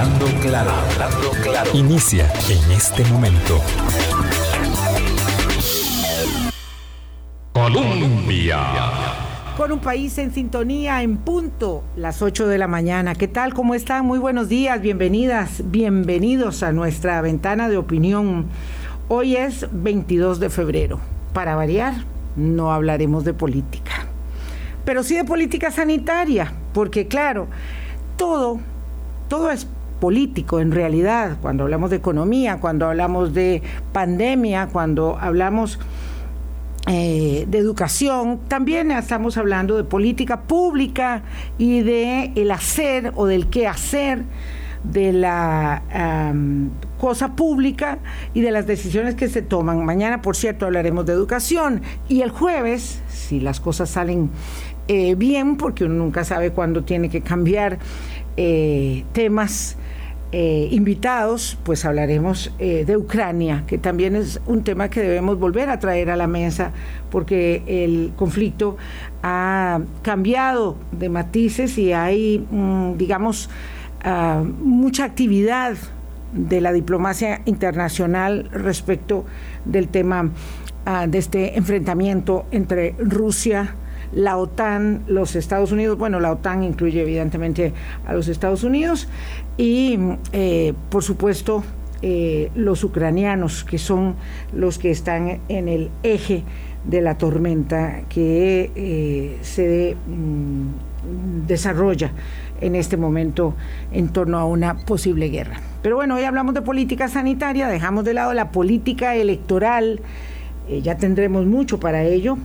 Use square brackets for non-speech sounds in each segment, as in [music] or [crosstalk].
Hablando claro, claro. Inicia en este momento. Colombia. Con un país en sintonía en punto, las 8 de la mañana. ¿Qué tal? ¿Cómo están? Muy buenos días, bienvenidas, bienvenidos a nuestra ventana de opinión. Hoy es 22 de febrero. Para variar, no hablaremos de política, pero sí de política sanitaria, porque claro, todo, todo es político en realidad, cuando hablamos de economía, cuando hablamos de pandemia, cuando hablamos eh, de educación, también estamos hablando de política pública y de el hacer o del qué hacer de la cosa pública y de las decisiones que se toman. Mañana, por cierto, hablaremos de educación y el jueves, si las cosas salen eh, bien, porque uno nunca sabe cuándo tiene que cambiar eh, temas eh, invitados, pues hablaremos eh, de Ucrania, que también es un tema que debemos volver a traer a la mesa, porque el conflicto ha cambiado de matices y hay, mm, digamos, ah, mucha actividad de la diplomacia internacional respecto del tema ah, de este enfrentamiento entre Rusia, la OTAN, los Estados Unidos, bueno, la OTAN incluye evidentemente a los Estados Unidos y eh, por supuesto eh, los ucranianos, que son los que están en el eje de la tormenta que eh, se mm, desarrolla en este momento en torno a una posible guerra. Pero bueno, hoy hablamos de política sanitaria, dejamos de lado la política electoral, ya tendremos mucho para ello,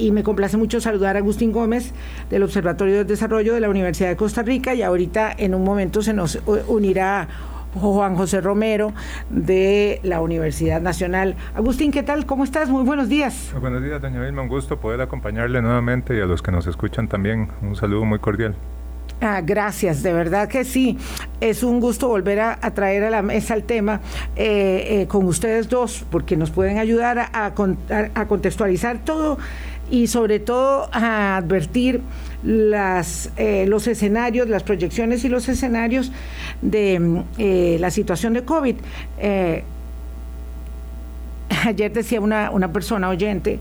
y me complace mucho saludar a Agustín Gómez del Observatorio del Desarrollo de la Universidad de Costa Rica y ahorita en un momento se nos unirá Juan José Romero de la Universidad Nacional. Agustín, ¿qué tal? ¿Cómo estás? Muy buenos días. Muy buenos días, doña Vilma. Un gusto poder acompañarle nuevamente y a los que nos escuchan también un saludo muy cordial. Ah, gracias, de verdad que sí. Es un gusto volver a, traer a la mesa el tema eh, eh, con ustedes dos, porque nos pueden ayudar a, a contextualizar todo y sobre todo a advertir las, eh, los escenarios, las proyecciones y los escenarios de eh, la situación de COVID. Eh, [laughs] ayer decía una, una persona oyente,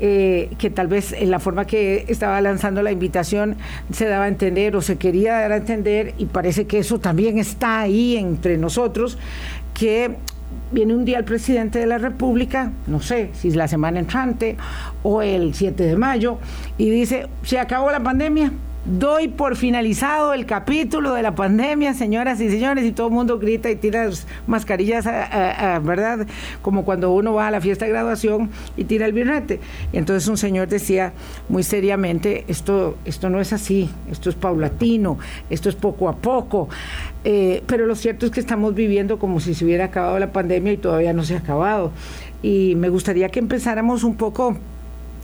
que tal vez en la forma que estaba lanzando la invitación se daba a entender o se quería dar a entender, y parece que eso también está ahí entre nosotros, que viene un día el presidente de la República, no sé si es la semana entrante o el 7 de mayo, y dice, se acabó la pandemia, Doy por finalizado el capítulo de la pandemia, señoras y señores, y todo el mundo grita y tira mascarillas, ¿verdad? Como cuando uno va a la fiesta de graduación y tira el birrete. Y entonces un señor decía muy seriamente, esto, esto no es así, esto es paulatino, esto es poco a poco. Eh, pero lo cierto es que estamos viviendo como si se hubiera acabado la pandemia y todavía no se ha acabado. Y me gustaría que empezáramos un poco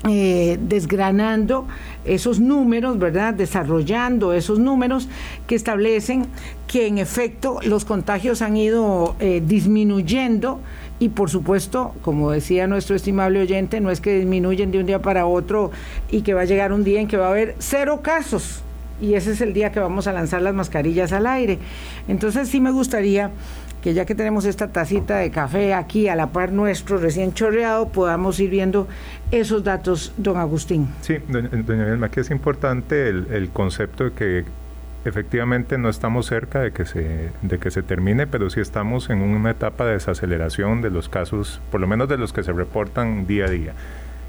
eh, desgranando esos números, ¿verdad? Desarrollando esos números que establecen que en efecto los contagios han ido eh, disminuyendo y por supuesto, como decía nuestro estimable oyente, no es que disminuyen de un día para otro y que va a llegar un día en que va a haber cero casos y ese es el día que vamos a lanzar las mascarillas al aire. Entonces sí me gustaría que ya que tenemos esta tacita de café aquí a la par nuestro, recién chorreado, podamos ir viendo esos datos, don Agustín. Sí, doña, doña aquí es importante el, concepto de que efectivamente no estamos cerca de que se de que se termine, pero sí estamos en una etapa de desaceleración de los casos, por lo menos de los que se reportan día a día.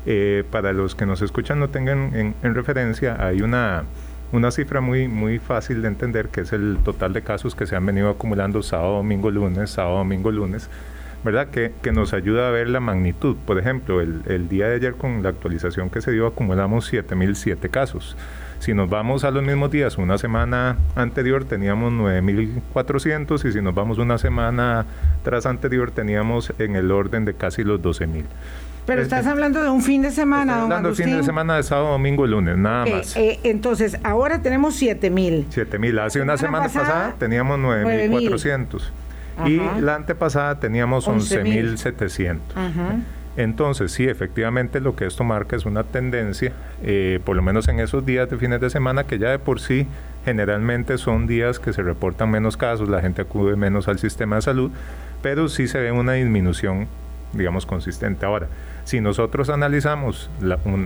Eh, para los que nos escuchan no tengan en referencia, hay una una cifra muy, muy fácil de entender, que es el total de casos que se han venido acumulando sábado, domingo, lunes, sábado, domingo, lunes, ¿verdad? Que, que nos ayuda a ver la magnitud. Por ejemplo, el, el día de ayer con la actualización que se dio acumulamos 7.007 casos. Si nos vamos a los mismos días, una semana anterior teníamos 9.400 y si nos vamos una semana tras anterior teníamos en el orden de casi los 12.000. Pero estás hablando de un fin de semana, don hablando de fin de semana de sábado, domingo y lunes, nada más. Eh, entonces, ahora tenemos 7 mil. 7 mil. Hace una semana pasada, teníamos 9 mil 400. Y la antepasada teníamos 11 mil 700. Entonces, sí, efectivamente lo que esto marca es una tendencia, eh, por lo menos en esos días de fines de semana, que ya de por sí Generalmente son días que se reportan menos casos, la gente acude menos al sistema de salud, pero sí se ve una disminución, digamos, consistente. Ahora, si nosotros analizamos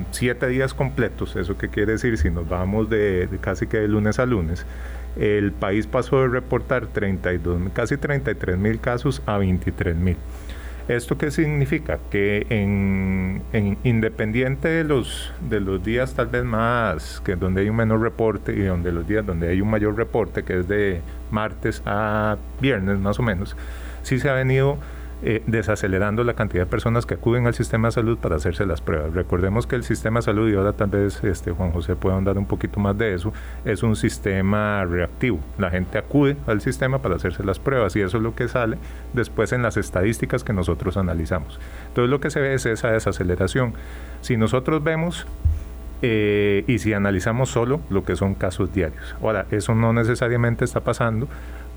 siete días completos, ¿eso qué quiere decir? Si nos vamos de, casi que de lunes a lunes, el país pasó de reportar 32, casi 33 mil casos a 23 mil. ¿Esto qué significa? Que en, independiente de los, de los días tal vez más, que donde hay un menor reporte y donde los días donde hay un mayor reporte, que es de martes a viernes más o menos, sí se ha venido eh, desacelerando la cantidad de personas que acuden al sistema de salud para hacerse las pruebas. Recordemos que el sistema de salud, y ahora tal vez este, Juan José pueda andar un poquito más de eso, es un sistema reactivo. La gente acude al sistema para hacerse las pruebas y eso es lo que sale después en las estadísticas que nosotros analizamos. Entonces lo que se ve es esa desaceleración. Si nosotros vemos eh, y si analizamos solo lo que son casos diarios. Ahora, eso no necesariamente está pasando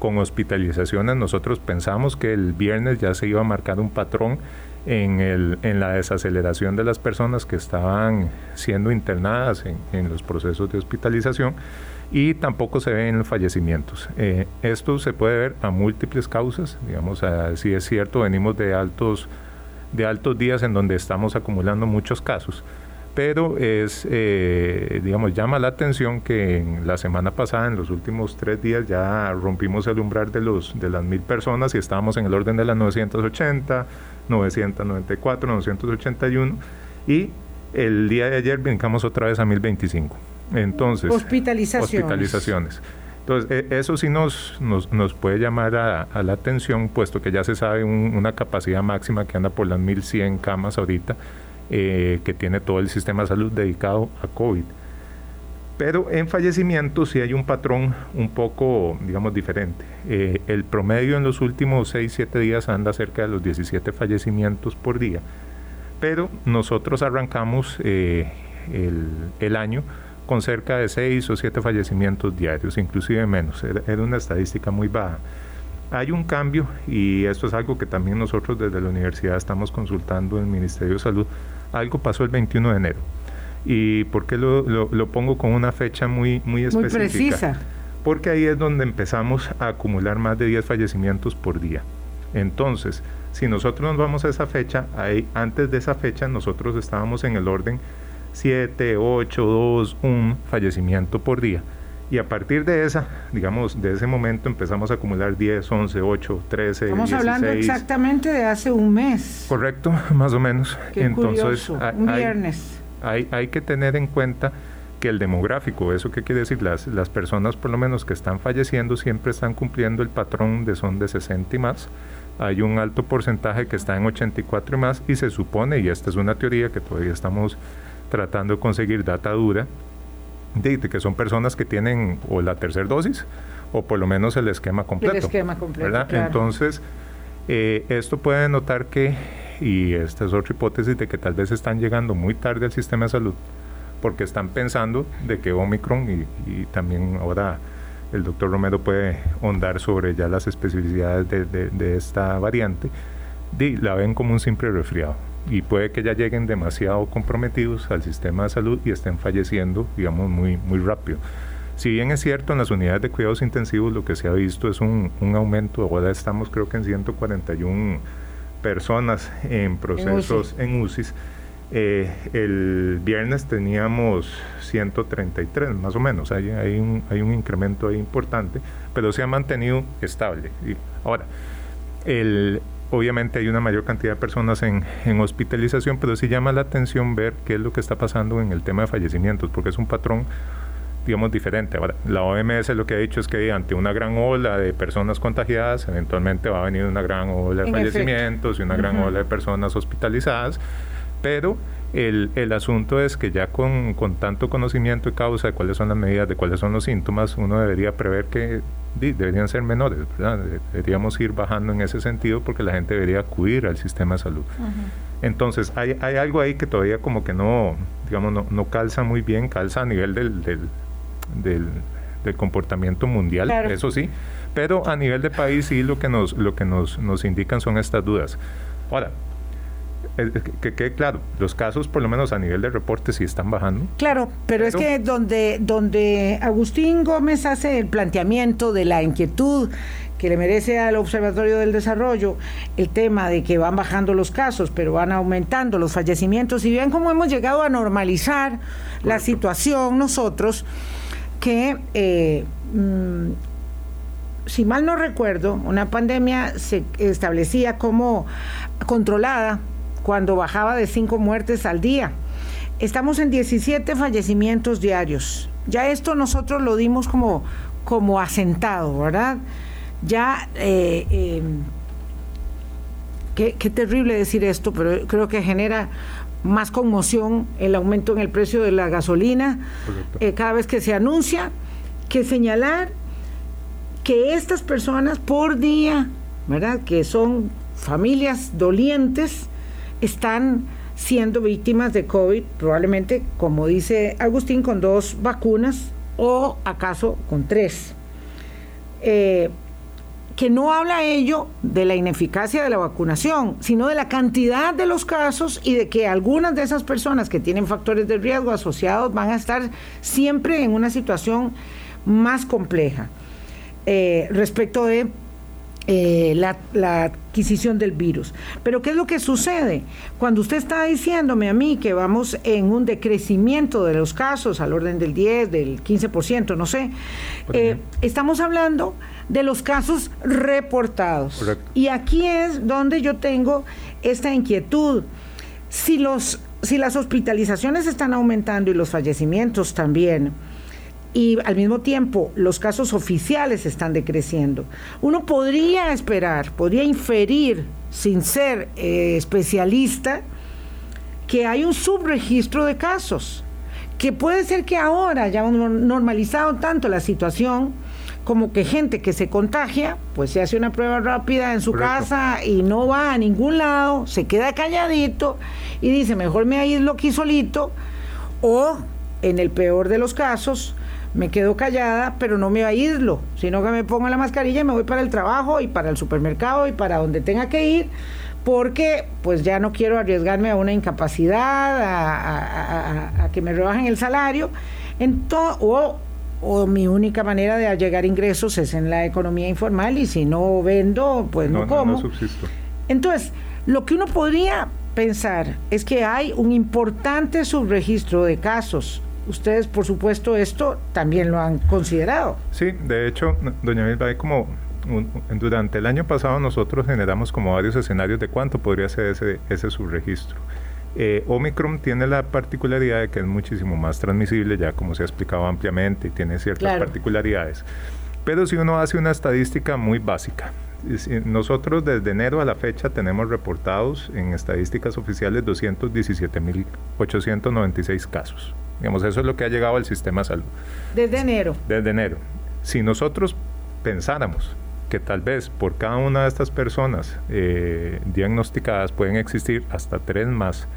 con hospitalizaciones. Nosotros pensamos que el viernes ya se iba a marcar un patrón en, el, en la desaceleración de las personas que estaban siendo internadas en, los procesos de hospitalización y tampoco se ven fallecimientos. Eh, esto se puede ver a múltiples causas, digamos, si es cierto, venimos de altos, de altos días en donde estamos acumulando muchos casos pero es, eh, digamos, llama la atención que en la semana pasada, en los últimos tres días, ya rompimos el umbral de, los, de las mil personas y estábamos en el orden de las 980, 994, 981 y el día de ayer brincamos otra vez a 1025. Entonces, hospitalizaciones. hospitalizaciones. Entonces, e, eso sí nos, nos, nos puede llamar a, la atención, puesto que ya se sabe una capacidad máxima que anda por las 1100 camas ahorita eh, que tiene todo el sistema de salud dedicado a COVID. Pero en fallecimientos sí hay un patrón un poco, digamos, diferente. Eh, el promedio en los últimos 6-7 días anda cerca de los 17 fallecimientos por día. Pero nosotros arrancamos eh, el, el, año con cerca de 6 o 7 fallecimientos diarios, inclusive menos. Era, era una estadística muy baja. Hay un cambio y esto es algo que también nosotros desde la universidad estamos consultando en el Ministerio de Salud algo pasó el 21 de enero. ¿Y por qué lo, lo, pongo con una fecha muy, muy específica? Muy precisa. Porque ahí es donde empezamos a acumular más de 10 fallecimientos por día. Entonces, si nosotros nos vamos a esa fecha, ahí, antes de esa fecha nosotros estábamos en el orden 7, 8, 2, 1 fallecimiento por día. Y a partir de esa, digamos, de ese momento empezamos a acumular 10, 11, 8, 13, Estamos hablando exactamente de hace un mes. Correcto, [laughs] más o menos. Qué Entonces, un viernes. Hay, hay, que tener en cuenta que el demográfico, ¿eso qué quiere decir? Las, las personas por lo menos que están falleciendo siempre están cumpliendo el patrón de son de 60 y más. Hay un alto porcentaje que está en 84 y más y se supone, y esta es una teoría que todavía estamos tratando de conseguir data dura, de, que son personas que tienen o la tercera dosis o por lo menos el esquema completo. El esquema completo. Entonces, eh, esto puede notar que, y esta es otra hipótesis, de que tal vez están llegando muy tarde al sistema de salud porque están pensando de que Omicron y, también ahora el doctor Romero puede ondar sobre ya las especificidades de, de esta variante, la ven como un simple resfriado y puede que ya lleguen demasiado comprometidos al sistema de salud y estén falleciendo, digamos, muy, muy rápido. Si bien es cierto, en las unidades de cuidados intensivos lo que se ha visto es un, un aumento, ahora estamos creo que en 141 personas en procesos en, UCIs. Eh, el viernes teníamos 133 más o menos, hay, hay, un, hay un incremento ahí importante, pero se ha mantenido estable. Y ahora, el, obviamente hay una mayor cantidad de personas en, hospitalización, pero sí llama la atención ver qué es lo que está pasando en el tema de fallecimientos, porque es un patrón, digamos, diferente. Ahora, la OMS lo que ha dicho es que ante una gran ola de personas contagiadas, eventualmente va a venir una gran ola de fallecimientos y una gran ola de personas hospitalizadas, pero el, el, asunto es que ya con, con, tanto conocimiento y causa de cuáles son las medidas, de cuáles son los síntomas, uno debería prever que deberían ser menores, ¿verdad? Deberíamos ir bajando en ese sentido porque la gente debería acudir al sistema de salud. Entonces, hay, hay, algo ahí que todavía como que no, digamos, no, no calza muy bien, calza a nivel del, del, del, comportamiento mundial, eso sí, pero a nivel de país sí lo que nos, lo que nos, nos indican son estas dudas. Ahora, que quede claro, los casos por lo menos a nivel de reporte sí están bajando. Claro, pero, es que donde, donde Agustín Gómez hace el planteamiento de la inquietud que le merece al Observatorio del Desarrollo el tema de que van bajando los casos, pero van aumentando los fallecimientos, y bien cómo hemos llegado a normalizar la situación nosotros, que eh, mm, si mal no recuerdo, una pandemia se establecía como controlada cuando bajaba de cinco muertes al día. Estamos en 17 fallecimientos diarios. Ya esto nosotros lo dimos como, como asentado, ¿verdad? Ya, eh, em, qué, terrible decir esto, pero creo que genera más conmoción el aumento en el precio de la gasolina eh, cada vez que se anuncia, que señalar que estas personas por día, ¿verdad? Que son familias dolientes, están siendo víctimas de COVID, probablemente, como dice Agustín, con dos vacunas o acaso con tres. Eh, que no habla ello de la ineficacia de la vacunación, sino de la cantidad de los casos y de que algunas de esas personas que tienen factores de riesgo asociados van a estar siempre en una situación más compleja eh, respecto de eh, la, adquisición del virus. Pero ¿qué es lo que sucede? Cuando usted está diciéndome a mí que vamos en un decrecimiento de los casos al orden del 10, del 15%, no sé, eh, estamos hablando de los casos reportados. Y aquí es donde yo tengo esta inquietud. Si, los, si las hospitalizaciones están aumentando y los fallecimientos también, y al mismo tiempo los casos oficiales están decreciendo. Uno podría esperar, podría inferir, sin ser eh, especialista, que hay un subregistro de casos, que puede ser que ahora ya normalizado tanto la situación como que gente que se contagia, pues se hace una prueba rápida en su casa y no va a ningún lado, se queda calladito y dice, mejor me aíslo aquí solito, o en el peor de los casos, me quedo callada, pero no me aíslo, sino que me pongo la mascarilla y me voy para el trabajo y para el supermercado y para donde tenga que ir, porque pues ya no quiero arriesgarme a una incapacidad, a, que me rebajen el salario, o, o mi única manera de llegar ingresos es en la economía informal y si no vendo, pues no, como. Entonces, lo que uno podría pensar es que hay un importante subregistro de casos ustedes, por supuesto, esto también lo han considerado. Sí, de hecho, doña Milva, hay como durante el año pasado nosotros generamos como varios escenarios de cuánto podría ser ese, ese subregistro. Eh, Omicron tiene la particularidad de que es muchísimo más transmisible, ya como se ha explicado ampliamente, y tiene ciertas particularidades. Pero si uno hace una estadística muy básica, nosotros desde enero a la fecha tenemos reportados en estadísticas oficiales 217.896 casos. Digamos, eso es lo que ha llegado al sistema de salud. Desde enero. Desde enero. Si nosotros pensáramos que tal vez por cada una de estas personas eh, diagnosticadas pueden existir hasta tres más,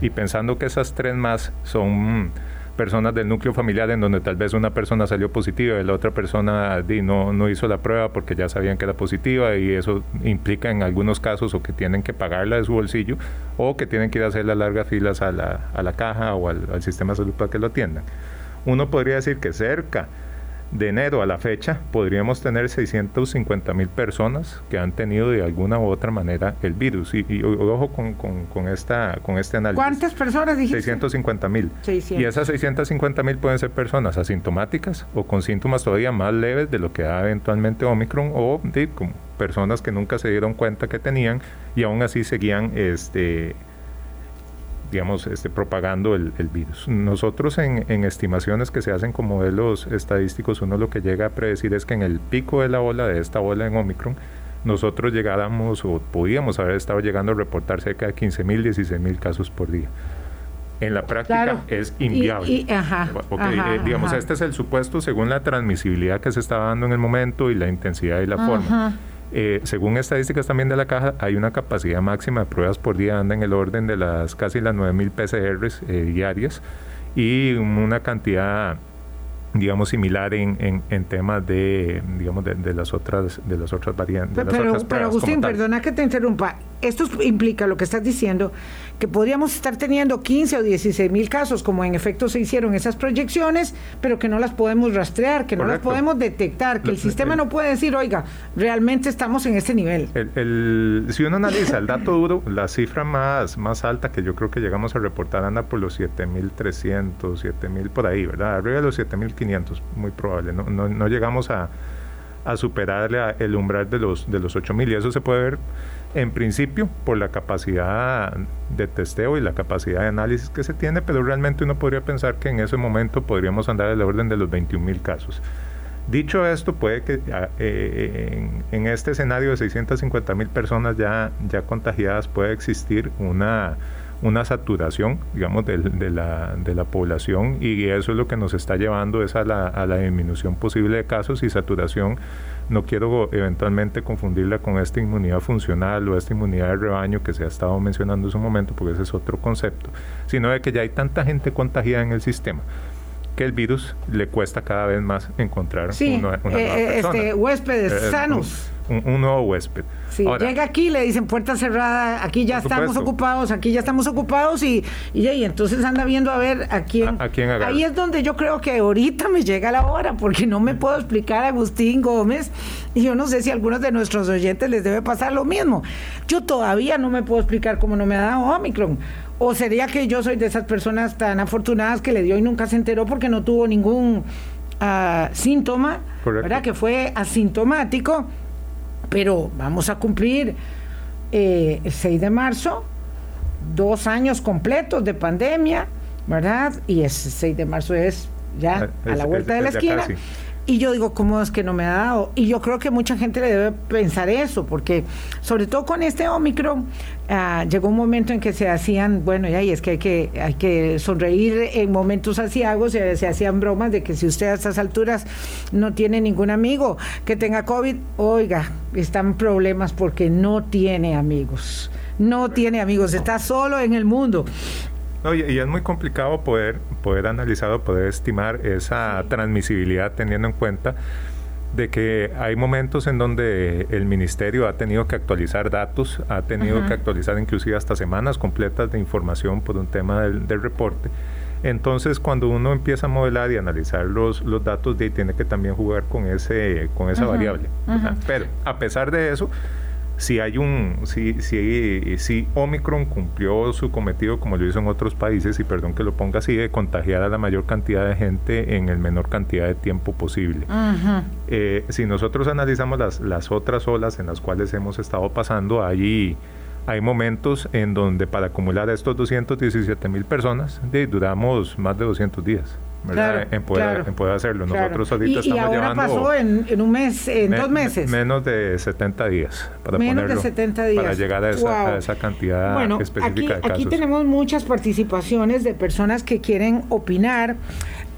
y pensando que esas tres más son personas del núcleo familiar en donde tal vez una persona salió positiva y la otra persona no, no hizo la prueba porque ya sabían que era positiva y eso implica en algunos casos o que tienen que pagarla de su bolsillo o que tienen que ir a hacer las largas filas a la, a la caja o al, al sistema de salud para que lo atiendan. Uno podría decir que cerca de enero a la fecha podríamos tener 650 mil personas que han tenido de alguna u otra manera el virus. Y, ojo con, con, esta, con este análisis. ¿Cuántas personas dijiste? 650 mil. Y esas 650 mil pueden ser personas asintomáticas o con síntomas todavía más leves de lo que da eventualmente Omicron o de, como personas que nunca se dieron cuenta que tenían y aún así seguían este, digamos, este, propagando el, virus. Nosotros en, estimaciones que se hacen con modelos estadísticos, uno lo que llega a predecir es que en el pico de la ola, de esta ola en Omicron, nosotros llegáramos o podíamos haber estado llegando a reportar cerca de 15 mil, 16 mil casos por día. En la práctica es inviable. Eh, digamos, este es el supuesto según la transmisibilidad que se estaba dando en el momento y la intensidad y la forma. Eh, según estadísticas también de la caja, hay una capacidad máxima de pruebas por día, anda en el orden de las casi las 9.000 PCRs eh, diarias y una cantidad digamos similar en, en, temas de digamos de, las otras de las otras variantes pero, pero Agustín perdona que te interrumpa. Esto implica lo que estás diciendo que podríamos estar teniendo 15 o 16 mil casos como en efecto se hicieron esas proyecciones pero que no las podemos rastrear que no las podemos detectar que el sistema no puede decir oiga realmente estamos en este nivel el, si uno analiza el dato duro la cifra más más alta que yo creo que llegamos a reportar anda por los 7.300 7.000 por ahí verdad arriba de los 7.500 muy probable. No, no, llegamos a, a superar el umbral de los, de los 8.000 y eso se puede ver en principio por la capacidad de testeo y la capacidad de análisis que se tiene, pero realmente uno podría pensar que en ese momento podríamos andar en la orden de los 21.000 casos. Dicho esto, puede que eh, en, en, este escenario de 650.000 personas ya, ya contagiadas puede existir una una saturación, digamos, de, de, la, de la población y eso es lo que nos está llevando es a la, a la disminución posible de casos y saturación. No quiero eventualmente confundirla con esta inmunidad funcional o esta inmunidad de rebaño que se ha estado mencionando en su momento, porque ese es otro concepto, sino de que ya hay tanta gente contagiada en el sistema que el virus le cuesta cada vez más encontrar una, una eh, este, huéspedes eh, sanos un, nuevo huésped. Sí, llega aquí, le dicen puerta cerrada, aquí ya estamos ocupados, aquí ya estamos ocupados y, y, entonces anda viendo a ver a quién. Ahí es donde yo creo que ahorita me llega la hora, porque no me puedo explicar a Agustín Gómez y yo no sé si a algunos de nuestros oyentes les debe pasar lo mismo. Yo todavía no me puedo explicar cómo no me ha dado Omicron. ¿O sería que yo soy de esas personas tan afortunadas que le dio y nunca se enteró porque no tuvo ningún ah, síntoma, ¿verdad? Que fue asintomático pero vamos a cumplir eh, el 6 de marzo, dos años completos de pandemia, ¿verdad? Y ese 6 de marzo es ya ah, a la vuelta de la esquina. Y yo digo, ¿cómo es que no me ha dado? Y yo creo que mucha gente le debe pensar eso, porque sobre todo con este Omicron, ah, llegó un momento en que se hacían, bueno, ya, y es que hay que, hay que sonreír en momentos asiagos, se, se hacían bromas de que si usted a estas alturas no tiene ningún amigo que tenga COVID, oiga, están problemas porque no tiene amigos no tiene amigos, está solo en el mundo. No, y, es muy complicado poder, poder analizar o poder estimar esa transmisibilidad teniendo en cuenta de que hay momentos en donde el ministerio ha tenido que actualizar datos, ha tenido que actualizar inclusive hasta semanas completas de información por un tema del, reporte. Entonces, cuando uno empieza a modelar y analizar los, los datos, de, tiene que también jugar con ese con esa variable. Pero a pesar de eso, si hay un, si, si, si Omicron cumplió su cometido como lo hizo en otros países, y perdón que lo ponga así, de contagiar a la mayor cantidad de gente en el menor cantidad de tiempo posible. Eh, si nosotros analizamos las, las otras olas en las cuales hemos estado pasando, hay, hay momentos en donde para acumular a estos 217 mil personas, duramos más de 200 días en, poder, hacerlo. Nosotros ahorita y, estamos ahora pasó en, un mes, en dos meses. menos de 70 días para menos de 70 días. Para llegar a esa, esa cantidad específica aquí, de casos. Aquí tenemos muchas participaciones de personas que quieren opinar.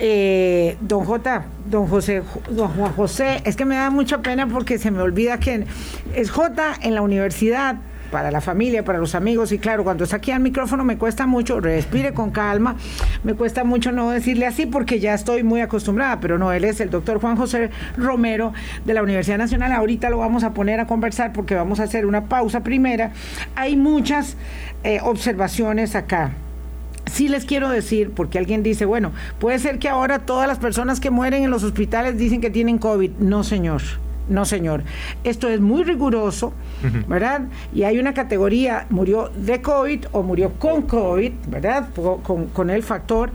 Eh, don J, don José, don Juan José, es que me da mucha pena porque se me olvida que es J en la universidad para la familia, para los amigos. Y claro, cuando está aquí al micrófono me cuesta mucho, respire con calma, me cuesta mucho no decirle así porque ya estoy muy acostumbrada, pero no, él es el doctor Juan José Romero de la Universidad Nacional. Ahorita lo vamos a poner a conversar porque vamos a hacer una pausa primera. Hay muchas eh, observaciones acá sí les quiero decir, porque alguien dice, bueno, puede ser que ahora todas las personas que mueren en los hospitales dicen que tienen COVID. No, señor. No, señor. Esto es muy riguroso, ¿verdad? Y hay una categoría, murió de COVID o murió con COVID, ¿verdad? Con, con, el factor.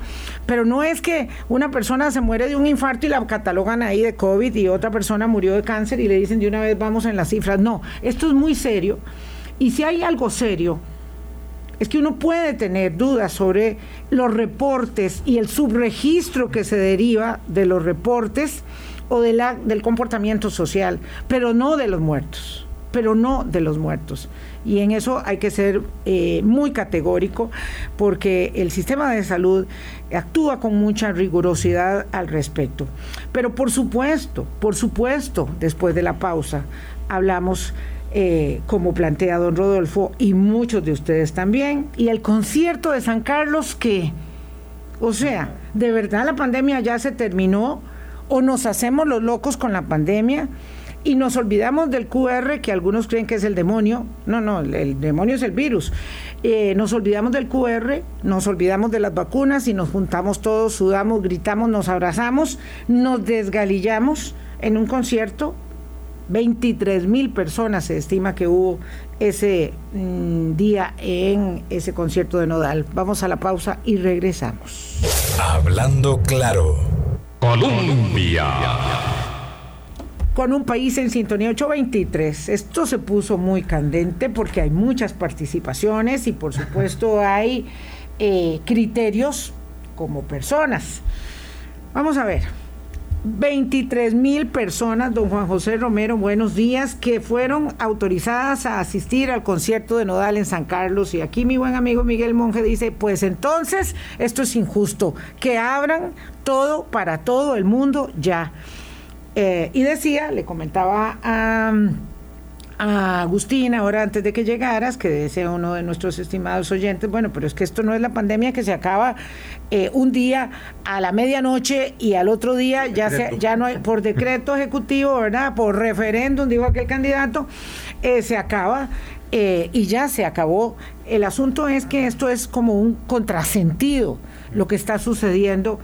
Pero no es que una persona se muere de un infarto y la catalogan ahí de COVID y otra persona murió de cáncer y le dicen de una vez vamos en las cifras. No, esto es muy serio. Y si hay algo serio, es que uno puede tener dudas sobre los reportes y el subregistro que se deriva de los reportes o de la, del comportamiento social, pero no de los muertos, pero no de los muertos. Y en eso hay que ser eh, muy categórico porque el sistema de salud actúa con mucha rigurosidad al respecto. Pero por supuesto, por supuesto, después de la pausa, hablamos eh, como plantea don Rodolfo y muchos de ustedes también. Y el concierto de San Carlos, que, o sea, de verdad la pandemia ya se terminó o nos hacemos los locos con la pandemia y nos olvidamos del QR, que algunos creen que es el demonio. No, no, el, demonio es el virus. Eh, nos olvidamos del QR, nos olvidamos de las vacunas y nos juntamos todos, sudamos, gritamos, nos abrazamos, nos desgalillamos en un concierto. 23 mil personas se estima que hubo ese mm, día en ese concierto de Nodal. Vamos a la pausa y regresamos. Hablando claro. Colombia con un país en sintonía 823. Esto se puso muy candente porque hay muchas participaciones y por supuesto hay eh, criterios como personas. Vamos a ver. 23 mil personas, don Juan José Romero, buenos días, que fueron autorizadas a asistir al concierto de Nodal en San Carlos. Y aquí mi buen amigo Miguel Monge dice, pues entonces esto es injusto, que abran todo para todo el mundo ya. Eh, y decía, le comentaba a, a, Agustín, ahora antes de que llegaras, que decía uno de nuestros estimados oyentes, bueno, pero es que esto no es la pandemia que se acaba eh, un día a la medianoche y al otro día ya, se, ya no hay, por decreto ejecutivo, ¿verdad? Por referéndum, dijo aquel candidato, eh, se acaba. y ya se acabó. El asunto es que esto es como un contrasentido lo que está sucediendo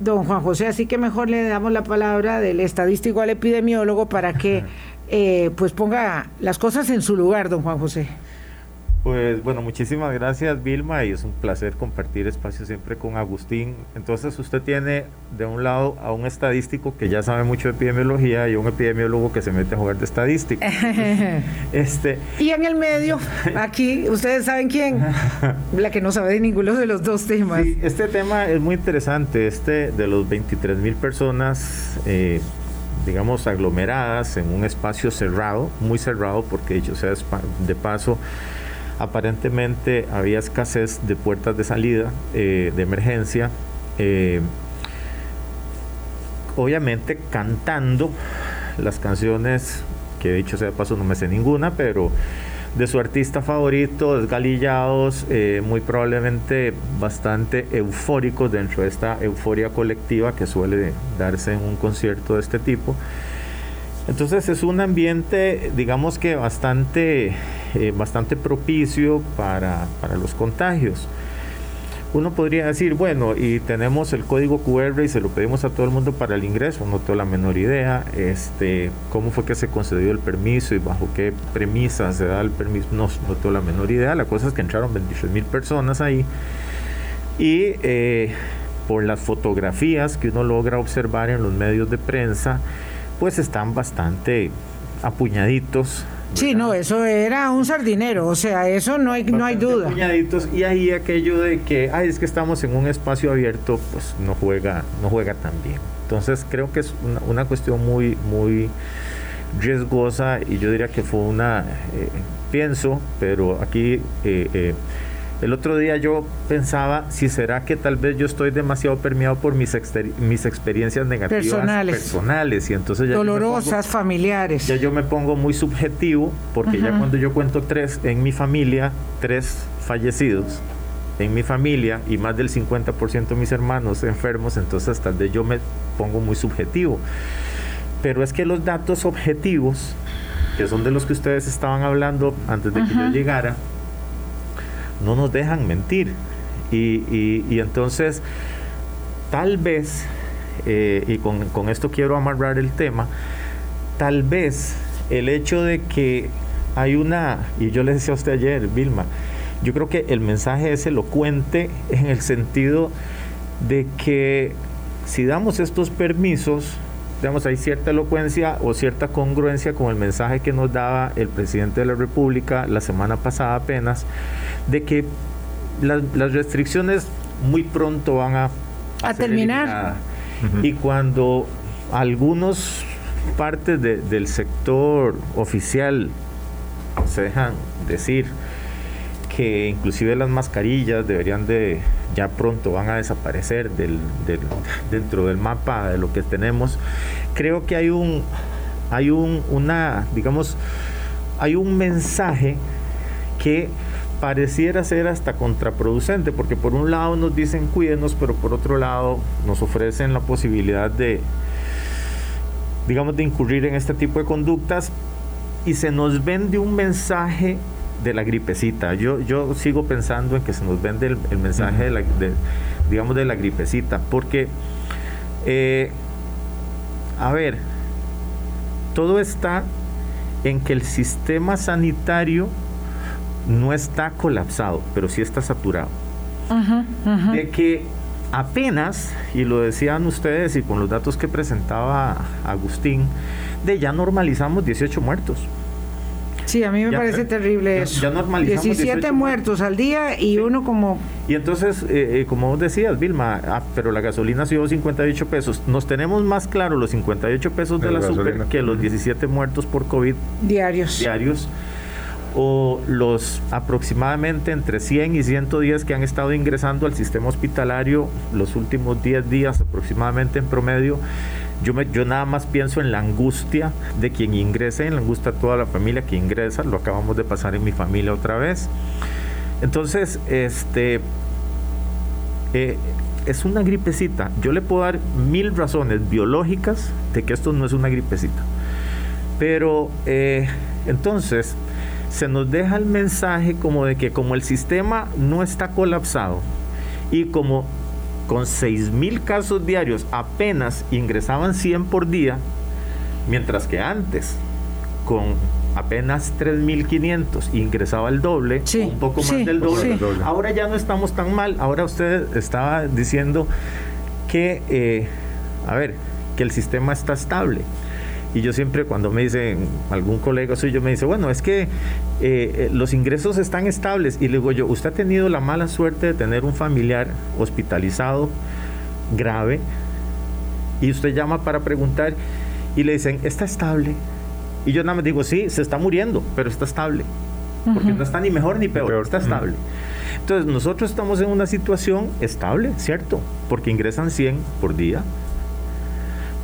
don Juan José, así que mejor le damos la palabra del estadístico al epidemiólogo para que eh, pues ponga las cosas en su lugar, don Juan José. Pues bueno, muchísimas gracias Vilma y es un placer compartir espacio siempre con Agustín. Entonces usted tiene de un lado a un estadístico que ya sabe mucho de epidemiología y un epidemiólogo que se mete a jugar de estadística. [laughs] este, y en el medio, [laughs] aquí ustedes saben quién, [laughs] la que no sabe de ninguno de los dos temas. este tema es muy interesante, este de los 23 mil personas. Eh, digamos, aglomeradas en un espacio cerrado, muy cerrado, porque dicho sea de paso, aparentemente había escasez de puertas de salida, eh, de emergencia. Eh, obviamente cantando las canciones, que dicho sea de paso no me sé ninguna, pero de su artista favorito, desgalillados, eh, muy probablemente bastante eufóricos dentro de esta euforia colectiva que suele darse en un concierto de este tipo. Entonces es un ambiente, digamos que bastante, eh, bastante propicio para, los contagios. Uno podría decir, bueno, y tenemos el código QR y se lo pedimos a todo el mundo para el ingreso, no tengo la menor idea, este, cómo fue que se concedió el permiso y bajo qué premisas se da el permiso, no, no tengo la menor idea, la cosa es que entraron 26 mil personas ahí y eh, por las fotografías que uno logra observar en los medios de prensa, pues están bastante apuñaditos. Sí, no, eso era un sardinero, o sea, eso no hay, no hay duda. Apuñaditos y ahí aquello de que, ay, es que estamos en un espacio abierto, pues no juega, no juega tan bien. Entonces creo que es una, cuestión muy, muy riesgosa y yo diría que fue una, eh, pienso, pero aquí eh, eh, el otro día yo pensaba si será que tal vez yo estoy demasiado permeado por mis, mis experiencias negativas personales, personales y entonces dolorosas, familiares. Ya yo me pongo muy subjetivo porque ya cuando yo cuento tres en mi familia, tres fallecidos en mi familia y más del 50% de mis hermanos enfermos, entonces tal vez yo me pongo muy subjetivo. Pero es que los datos objetivos, que son de los que ustedes estaban hablando antes de que yo llegara, no nos dejan mentir. Y, entonces, tal vez, eh, y con, esto quiero amarrar el tema, tal vez el hecho de que hay una, y yo le decía a usted ayer, Vilma, yo creo que el mensaje es elocuente en el sentido de que si damos estos permisos, digamos, hay cierta elocuencia o cierta congruencia con el mensaje que nos daba el presidente de la República la semana pasada apenas, de que las restricciones muy pronto van a, a, terminar. Y cuando algunos partes del sector oficial se dejan decir que inclusive las mascarillas deberían de ya pronto van a desaparecer dentro del mapa de lo que tenemos. Creo que hay un hay un una digamos hay un mensaje que pareciera ser hasta contraproducente, porque por un lado nos dicen cuídenos, pero por otro lado nos ofrecen la posibilidad de, digamos, de incurrir en este tipo de conductas y se nos vende un mensaje de la gripecita. Yo, yo sigo pensando en que se nos vende el, mensaje de la, digamos, de la gripecita, porque, eh, a ver, todo está en que el sistema sanitario no está colapsado, pero sí está saturado. De que apenas, y lo decían ustedes y con los datos que presentaba Agustín, de ya normalizamos 18 muertos. Sí, a mí me parece terrible eso. Ya normalizamos 17 muertos al día y uno como... Y entonces, eh, eh, como vos decías, Vilma, ah, pero la gasolina subió 58 pesos. Nos tenemos más claro los 58 pesos de, la, super que los 17 muertos por COVID. Diarios. Diarios o los aproximadamente entre 100 y 110 que han estado ingresando al sistema hospitalario los últimos 10 días aproximadamente en promedio, yo, nada más pienso en la angustia de quien ingresa, en la angustia de toda la familia que ingresa, lo acabamos de pasar en mi familia otra vez. Entonces, este, eh, es una gripecita. Yo le puedo dar mil razones biológicas de que esto no es una gripecita. Pero eh, entonces, se nos deja el mensaje como de que como el sistema no está colapsado y como con 6.000 casos diarios apenas ingresaban 100 por día, mientras que antes con apenas 3.500 ingresaba el doble, un poco más del doble. Ahora ya no estamos tan mal. Ahora usted estaba diciendo que, eh, a ver, que el sistema está estable. Y yo siempre cuando me dicen, algún colega suyo me dice, bueno, es que eh, eh, los ingresos están estables. Y le digo yo, usted ha tenido la mala suerte de tener un familiar hospitalizado grave y usted llama para preguntar y le dicen, está estable. Y yo nada más digo, sí, se está muriendo, pero está estable. Porque no está ni mejor ni peor, está estable. Entonces nosotros estamos en una situación estable, ¿cierto? Porque ingresan 100 por día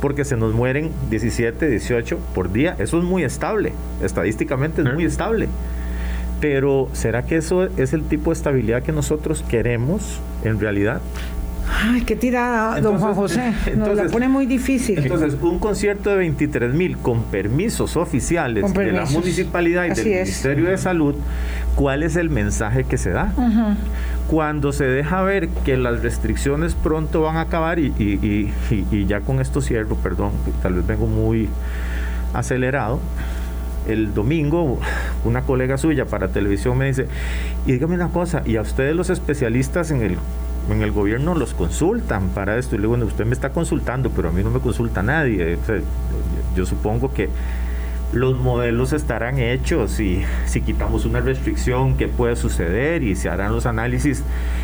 porque se nos mueren 17, 18 por día. Eso es muy estable, estadísticamente es muy estable. Pero ¿será que eso es el tipo de estabilidad que nosotros queremos en realidad? Ay, qué tirada, don Juan José. [laughs] Nos la pone muy difícil. Entonces, un concierto de 23 mil con permisos oficiales de la municipalidad y del Ministerio de Salud, ¿cuál es el mensaje que se da? Cuando se deja ver que las restricciones pronto van a acabar, y, ya con esto cierro, perdón, tal vez vengo muy acelerado, el domingo una colega suya para televisión me dice, y dígame una cosa, y a ustedes los especialistas en el gobierno los consultan para esto. Y luego, usted me está consultando, pero a mí no me consulta nadie. yo supongo que los modelos estarán hechos y si quitamos una restricción, ¿qué puede suceder? Y se harán los análisis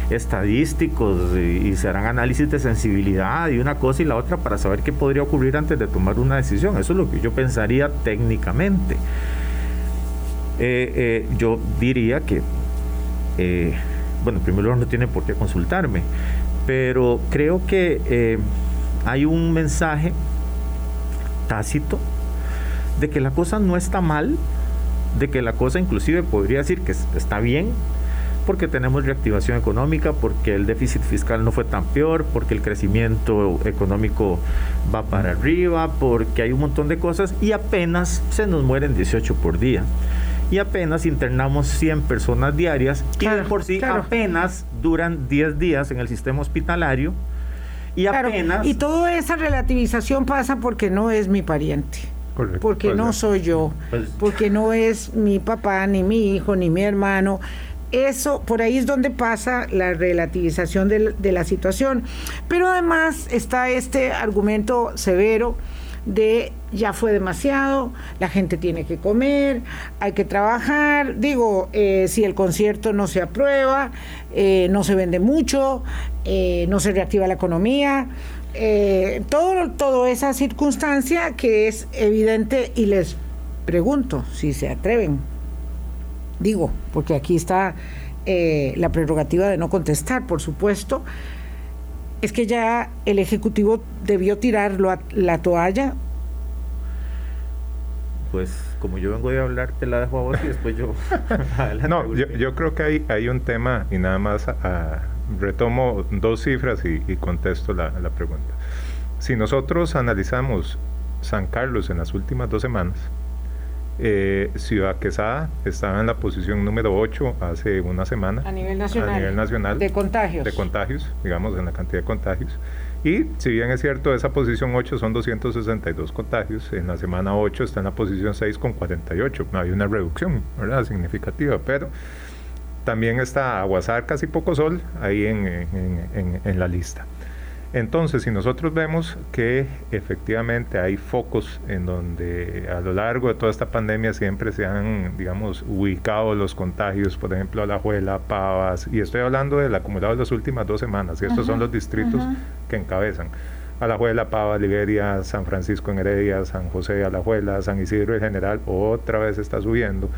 estadísticos y, se harán análisis de sensibilidad y una cosa y la otra para saber qué podría ocurrir antes de tomar una decisión. Eso es lo que yo pensaría técnicamente. Eh, eh, yo diría que eh, bueno, en primer lugar no tiene por qué consultarme, pero creo que hay un mensaje tácito de que la cosa no está mal, de que la cosa inclusive podría decir que está bien, porque tenemos reactivación económica, porque el déficit fiscal no fue tan peor, porque el crecimiento económico va para arriba, porque hay un montón de cosas y apenas se nos mueren 18 por día y apenas internamos 100 personas diarias y de por sí apenas duran 10 días en el sistema hospitalario y apenas... Y toda esa relativización pasa porque no es mi pariente. Porque no soy yo, pues porque no es mi papá, ni mi hijo, ni mi hermano. Eso, por ahí es donde pasa la relativización de, de la situación. Pero además está este argumento severo de ya fue demasiado, la gente tiene que comer, hay que trabajar, digo, eh, si el concierto no se aprueba, eh, no se vende mucho, eh, no se reactiva la economía, todo, toda esa circunstancia que es evidente y les pregunto si se atreven, digo, porque aquí está la prerrogativa de no contestar, por supuesto, es que ya el Ejecutivo debió tirar la toalla. Pues como yo vengo a hablar, te la dejo a vos y después yo... [laughs] no, yo, creo que hay, hay un tema y nada más retomo dos cifras y, contesto la, la, pregunta. Si nosotros analizamos San Carlos en las últimas dos semanas, eh, Ciudad Quesada estaba en la posición número 8 hace una semana. A nivel nacional. A nivel nacional. De contagios. De contagios, digamos, en la cantidad de contagios. Y si bien es cierto, esa posición 8 son 262 contagios, en la semana 8 está en la posición 6 con 48. Hay una reducción, ¿verdad? Significativa, pero también está Aguasar, casi poco sol, ahí en, en, en la lista. Entonces, si nosotros vemos que efectivamente hay focos en donde a lo largo de toda esta pandemia siempre se han, digamos, ubicado los contagios, por ejemplo, Alajuela, Pavas, y estoy hablando del acumulado de las últimas dos semanas, y estos son los distritos que encabezan. Alajuela, Pava, Liberia, San Francisco en Heredia, San José de Alajuela, San Isidro en general, otra vez está subiendo.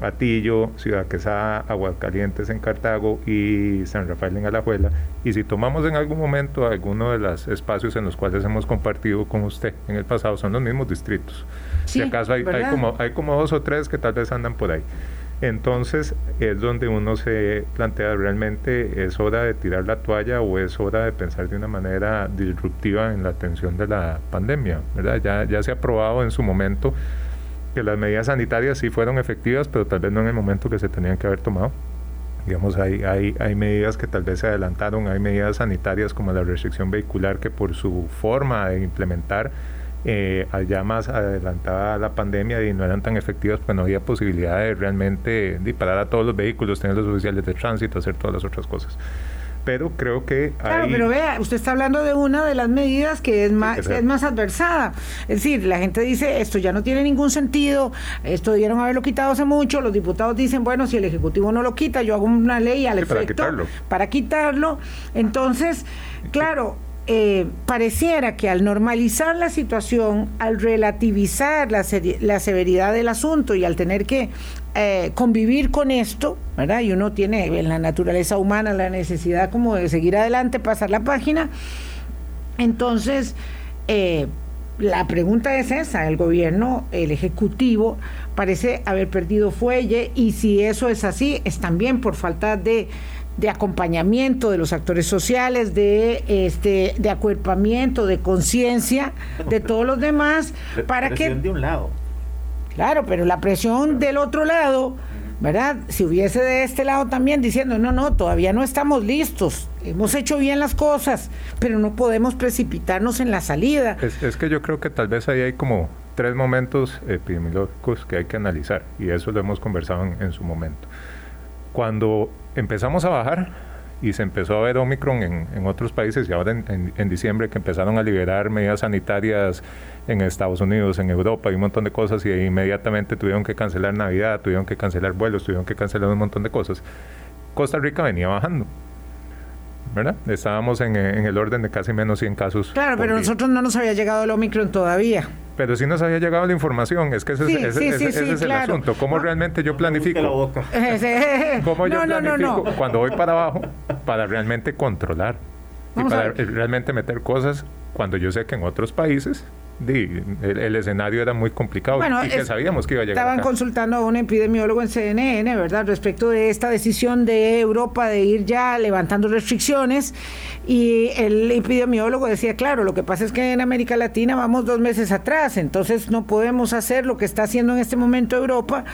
Atillo, Ciudad Quesada, Aguascalientes en Cartago y San Rafael en Alajuela. Y si tomamos en algún momento alguno de los espacios en los cuales hemos compartido con usted en el pasado, son los mismos distritos. si acaso hay, hay, como, hay como dos o tres que tal vez andan por ahí. Entonces es donde uno se plantea realmente es hora de tirar la toalla o es hora de pensar de una manera disruptiva en la atención de la pandemia, ¿verdad? Ya, ya se ha probado en su momento que las medidas sanitarias sí fueron efectivas, pero tal vez no en el momento que se tenían que haber tomado. Digamos, hay, hay, hay medidas que tal vez se adelantaron, hay medidas sanitarias como la restricción vehicular que por su forma de implementar eh, allá más adelantada la pandemia y no eran tan efectivas, pues no había posibilidad de realmente disparar a todos los vehículos, tener los oficiales de tránsito, hacer todas las otras cosas. Pero creo que... Claro, pero vea, usted está hablando de una de las medidas que es más, es más adversada. Es decir, la gente dice, esto ya no tiene ningún sentido, esto debieron haberlo quitado hace mucho, los diputados dicen, bueno, si el Ejecutivo no lo quita, yo hago una ley al efecto... Para quitarlo. Para quitarlo. Entonces, claro eh, pareciera que al normalizar la situación, al relativizar la, severidad del asunto y al tener que eh, convivir con esto, ¿verdad? Y uno tiene en la naturaleza humana la necesidad como de seguir adelante, pasar la página, entonces... Eh, la pregunta es esa, el gobierno, el ejecutivo, parece haber perdido fuelle y si eso es así, es también por falta de de acompañamiento de los actores sociales, de este de acuerpamiento, de conciencia de todos los demás para que de un lado. Claro, pero la presión del otro lado, ¿verdad? Si hubiese de este lado también diciendo, "No, no, todavía no estamos listos. Hemos hecho bien las cosas, pero no podemos precipitarnos en la salida." Es, que yo creo que tal vez ahí hay como tres momentos epidemiológicos que hay que analizar y eso lo hemos conversado en su momento. Cuando empezamos a bajar y se empezó a ver Omicron en, otros países y ahora en, diciembre que empezaron a liberar medidas sanitarias en Estados Unidos, en Europa y un montón de cosas y inmediatamente tuvieron que cancelar Navidad, tuvieron que cancelar vuelos, tuvieron que cancelar un montón de cosas. Costa Rica venía bajando. ¿Verdad? Estábamos en, el orden de casi menos 100 casos. Claro, pero nosotros no nos había llegado el Omicron todavía. Pero sí nos había llegado la información, es que ese, es el asunto. ¿Cómo realmente yo planifico? [laughs] ¿Cómo yo planifico cuando voy para abajo para realmente controlar? y para realmente meter cosas cuando yo sé que en otros países el, escenario era muy complicado y que sabíamos que iba a llegar. Estaban consultando a un epidemiólogo en CNN, ¿verdad?, respecto de esta decisión de Europa de ir ya levantando restricciones y el epidemiólogo decía, claro, lo que pasa es que en América Latina vamos dos meses atrás, entonces no podemos hacer lo que está haciendo en este momento Europa.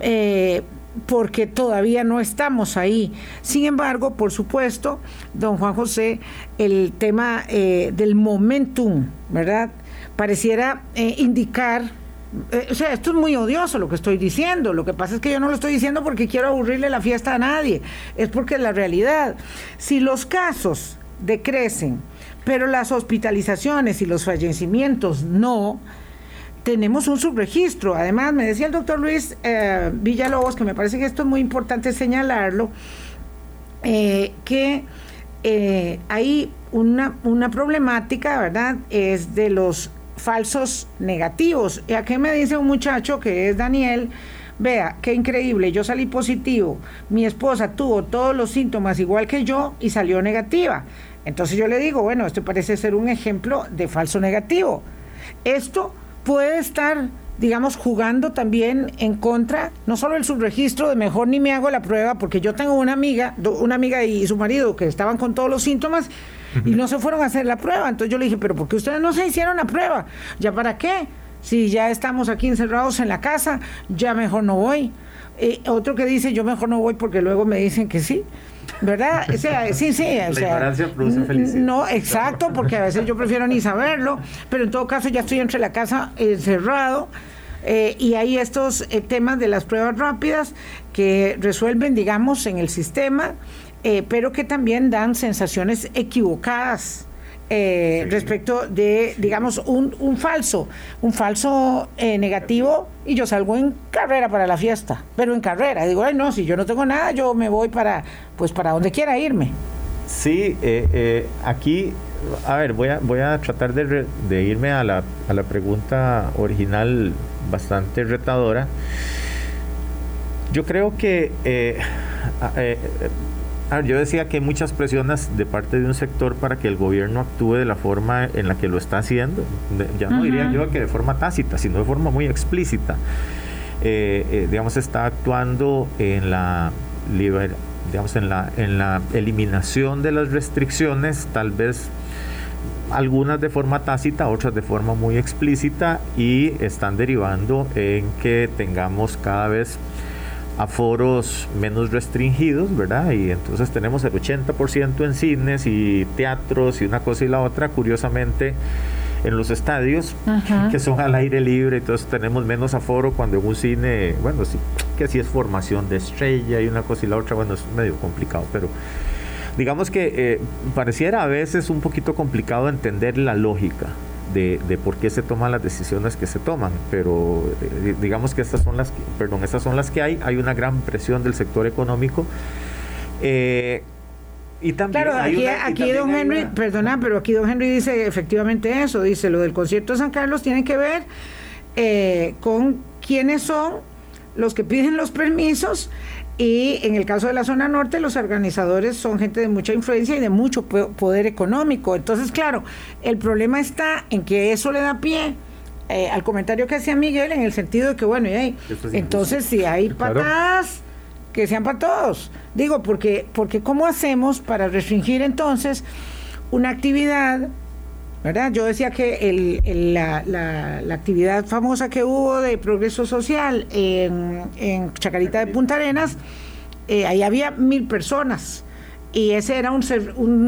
Eh, porque todavía no estamos ahí. Sin embargo, por supuesto, don Juan José, el tema eh, del momentum, ¿verdad? Pareciera eh, indicar eh, o sea, esto es muy odioso lo que estoy diciendo. Lo que pasa es que yo no lo estoy diciendo porque quiero aburrirle la fiesta a nadie. Es porque es la realidad. Si los casos decrecen, pero las hospitalizaciones y los fallecimientos no, tenemos un subregistro. Además, me decía el doctor Luis eh, Villalobos, que me parece que esto es muy importante señalarlo, que hay una, una problemática, ¿verdad? Es de los falsos negativos. ¿Y aquí me dice un muchacho que es Daniel? Vea, qué increíble, yo salí positivo, mi esposa tuvo todos los síntomas igual que yo y salió negativa. Entonces yo le digo, bueno, esto parece ser un ejemplo de falso negativo. Esto puede estar, digamos, jugando también en contra, no solo el subregistro de mejor ni me hago la prueba, porque yo tengo una amiga, una amiga y su marido que estaban con todos los síntomas, y no se fueron a hacer la prueba. Entonces yo le dije, pero ¿por qué ustedes no se hicieron la prueba? ¿Ya para qué? Si ya estamos aquí encerrados en la casa, ya mejor no voy. Eh, otro que dice, yo mejor no voy porque luego me dicen que sí. ¿Verdad? O sea, [laughs] sí, sí. O sea, produce felicidad. No, exacto, porque a veces yo prefiero ni saberlo, pero en todo caso ya estoy entre la casa encerrado. Eh, y hay estos eh, temas de las pruebas rápidas que resuelven, digamos, en el sistema, eh, pero que también dan sensaciones equivocadas. respecto de, digamos, un, un, falso, un falso negativo y yo salgo en carrera para la fiesta, pero en carrera. Digo, ay, no, si yo no tengo nada, yo me voy para, pues, para donde quiera irme. Sí, aquí a ver, voy a, voy a tratar de, de irme a la, a la, pregunta original bastante retadora. Yo creo que, eh, eh, yo decía que hay muchas presiones de parte de un sector para que el gobierno actúe de la forma en la que lo está haciendo. Ya no diría yo que de forma tácita, sino de forma muy explícita. Eh, digamos, está actuando en la digamos, en la, en la eliminación de las restricciones, tal vez algunas de forma tácita, otras de forma muy explícita y están derivando en que tengamos cada vez aforos menos restringidos, ¿verdad? Y entonces tenemos el 80% en cines y teatros y una cosa y la otra, curiosamente en los estadios que son al aire libre, entonces tenemos menos aforo cuando en un cine, bueno, sí, que si es formación de estrella y una cosa y la otra, bueno, es medio complicado, pero digamos que eh, pareciera a veces un poquito complicado entender la lógica de, por qué se toman las decisiones que se toman, pero eh, digamos que estas son las que, perdón, estas son las que hay, hay una gran presión del sector económico. Eh, y también claro, aquí, don Henry, perdona, pero aquí don Henry dice efectivamente eso, dice lo del concierto de San Carlos tiene que ver con quiénes son los que piden los permisos y en el caso de la zona norte, los organizadores son gente de mucha influencia y de mucho poder económico. Entonces, claro, el problema está en que eso le da pie eh, al comentario que hacía Miguel, en el sentido de que, bueno, y entonces si hay patadas, que sean para todos. Digo, porque, porque ¿cómo hacemos para restringir entonces una actividad ¿verdad? Yo decía que la, actividad famosa que hubo de progreso social en, Chacarita de Punta Arenas, eh, ahí había mil personas y ese era un,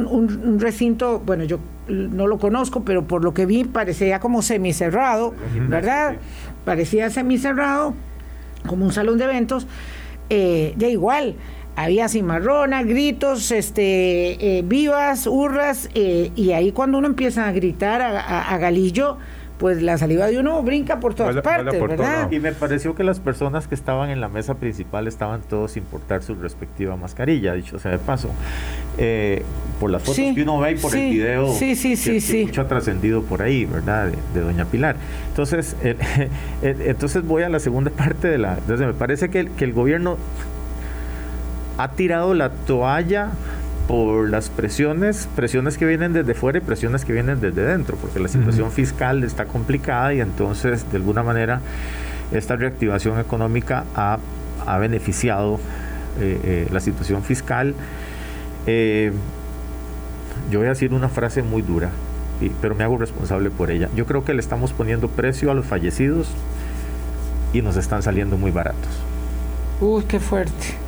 un, recinto, bueno, yo no lo conozco, pero por lo que vi parecía como semicerrado, ¿verdad? Parecía semicerrado, como un salón de eventos, eh, ya igual había cimarrona, gritos, este, eh, vivas, hurras, eh, y ahí cuando uno empieza a gritar a, Galillo, pues la saliva de uno brinca por todas partes, ¿verdad? Y me pareció que las personas que estaban en la mesa principal estaban todos sin portar su respectiva mascarilla, dicho sea de paso. Eh, por las fotos que uno ve y por el video sí, sí, sí, que, mucho ha trascendido por ahí, ¿verdad? De, Doña Pilar. Entonces, [laughs] entonces voy a la segunda [laughs] parte de la... Entonces me parece que, que el gobierno ha tirado la toalla por las presiones, presiones que vienen desde fuera y presiones que vienen desde dentro, porque la situación fiscal está complicada y entonces de alguna manera esta reactivación económica ha, beneficiado eh, eh, la situación fiscal. Eh, yo voy a decir una frase muy dura, pero me hago responsable por ella. Yo creo que le estamos poniendo precio a los fallecidos y nos están saliendo muy baratos. Uy, qué fuerte.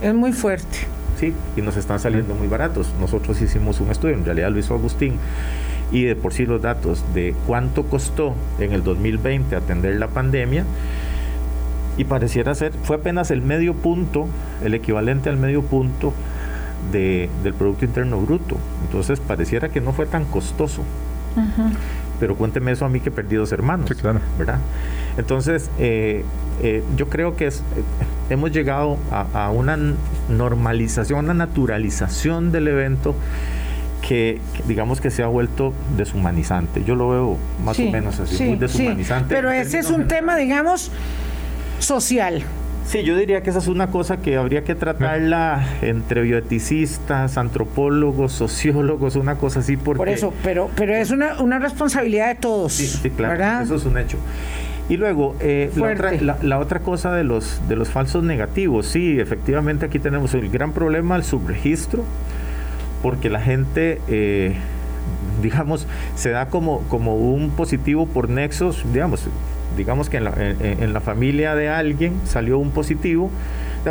Es muy fuerte. Sí, y nos están saliendo muy baratos. Nosotros hicimos un estudio, en realidad lo hizo Agustín, y de por sí los datos de cuánto costó en el 2020 atender la pandemia, y pareciera ser, fue apenas el medio punto, el equivalente al medio punto de, del Producto Interno Bruto. Entonces pareciera que no fue tan costoso. Pero cuénteme eso a mí que perdí dos hermanos. claro. ¿Verdad? Entonces, eh, eh, yo creo que es, eh, hemos llegado a, una normalización, una naturalización del evento que, digamos que se ha vuelto deshumanizante. Yo lo veo más o menos así, muy deshumanizante. Pero ese es un tema, digamos, social. Sí, yo diría que esa es una cosa que habría que tratarla entre bioeticistas, antropólogos, sociólogos, una cosa así. Porque... Por eso, pero, pero es una, una responsabilidad de todos. Sí, claro, eso es un hecho. Y luego, eh, la, otra, cosa de los, de los falsos negativos, sí, efectivamente aquí tenemos el gran problema del subregistro, porque la gente, eh, digamos, se da como, como un positivo por nexos, digamos, digamos que en la, en, la familia de alguien salió un positivo,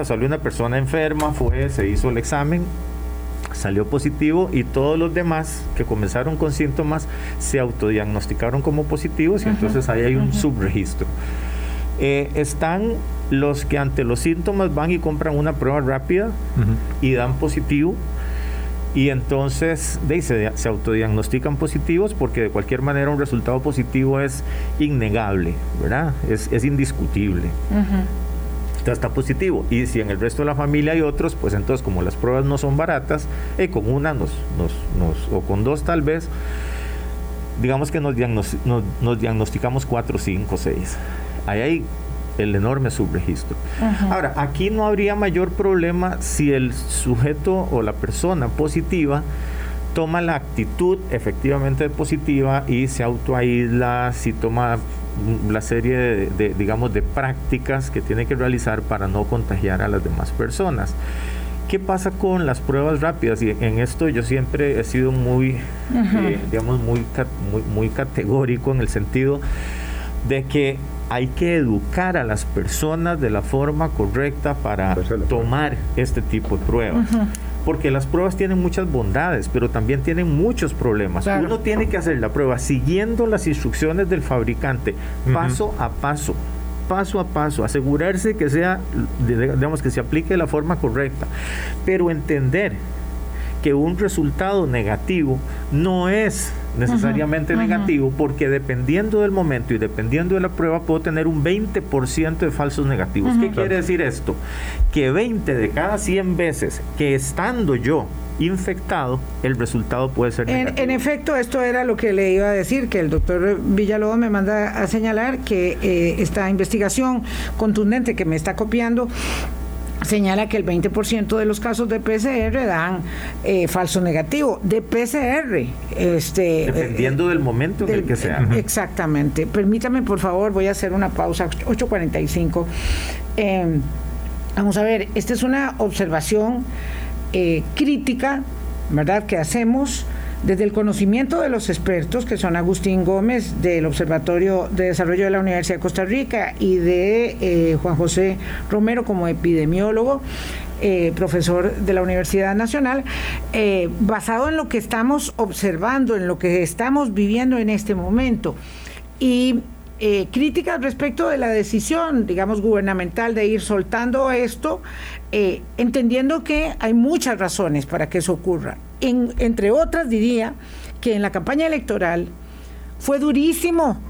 salió una persona enferma, fue, se hizo el examen, salió positivo y todos los demás que comenzaron con síntomas se autodiagnosticaron como positivos y entonces ahí hay un subregistro. Eh, están los que ante los síntomas van y compran una prueba rápida y dan positivo y entonces de, se, se, autodiagnostican positivos porque de cualquier manera un resultado positivo es innegable, ¿verdad? Es, es indiscutible. está positivo. Y si en el resto de la familia hay otros, pues entonces como las pruebas no son baratas, eh, con una nos, nos, nos, o con dos tal vez, digamos que nos, nos, diagnosticamos cuatro, cinco, seis. Ahí hay el enorme subregistro. Ahora, aquí no habría mayor problema si el sujeto o la persona positiva toma la actitud efectivamente positiva y se autoaísla, si toma la serie de, digamos, de prácticas que tiene que realizar para no contagiar a las demás personas. ¿Qué pasa con las pruebas rápidas? Y en esto yo siempre he sido muy, eh, digamos, muy, muy, muy categórico en el sentido de que hay que educar a las personas de la forma correcta para tomar este tipo de pruebas. Porque las pruebas tienen muchas bondades, pero también tienen muchos problemas. Uno tiene que hacer la prueba siguiendo las instrucciones del fabricante, paso a paso paso a paso, asegurarse que sea, digamos, que se aplique de la forma correcta, pero entender que un resultado negativo no es necesariamente negativo porque dependiendo del momento y dependiendo de la prueba puedo tener un 20% de falsos negativos. ¿Qué quiere decir esto? Que 20 de cada 100 veces que estando yo infectado, el resultado puede ser negativo. En, efecto, esto era lo que le iba a decir, que el doctor Villalobos me manda a señalar que eh, esta investigación contundente que me está copiando señala que el 20% de los casos de PCR dan eh, falso negativo. De PCR. Este, Dependiendo del momento en el que sea. Exactamente. Permítame, por favor, voy a hacer una pausa. 8.45. Em, vamos a ver, esta es una observación eh, crítica, ¿verdad?, que hacemos desde el conocimiento de los expertos, que son Agustín Gómez del Observatorio de Desarrollo de la Universidad de Costa Rica y de eh, Juan José Romero como epidemiólogo, eh, profesor de la Universidad Nacional, eh, basado en lo que estamos observando, en lo que estamos viviendo en este momento. Y críticas respecto de la decisión, digamos, gubernamental de ir soltando esto, entendiendo que hay muchas razones para que eso ocurra entre otras diría que en la campaña electoral fue durísimo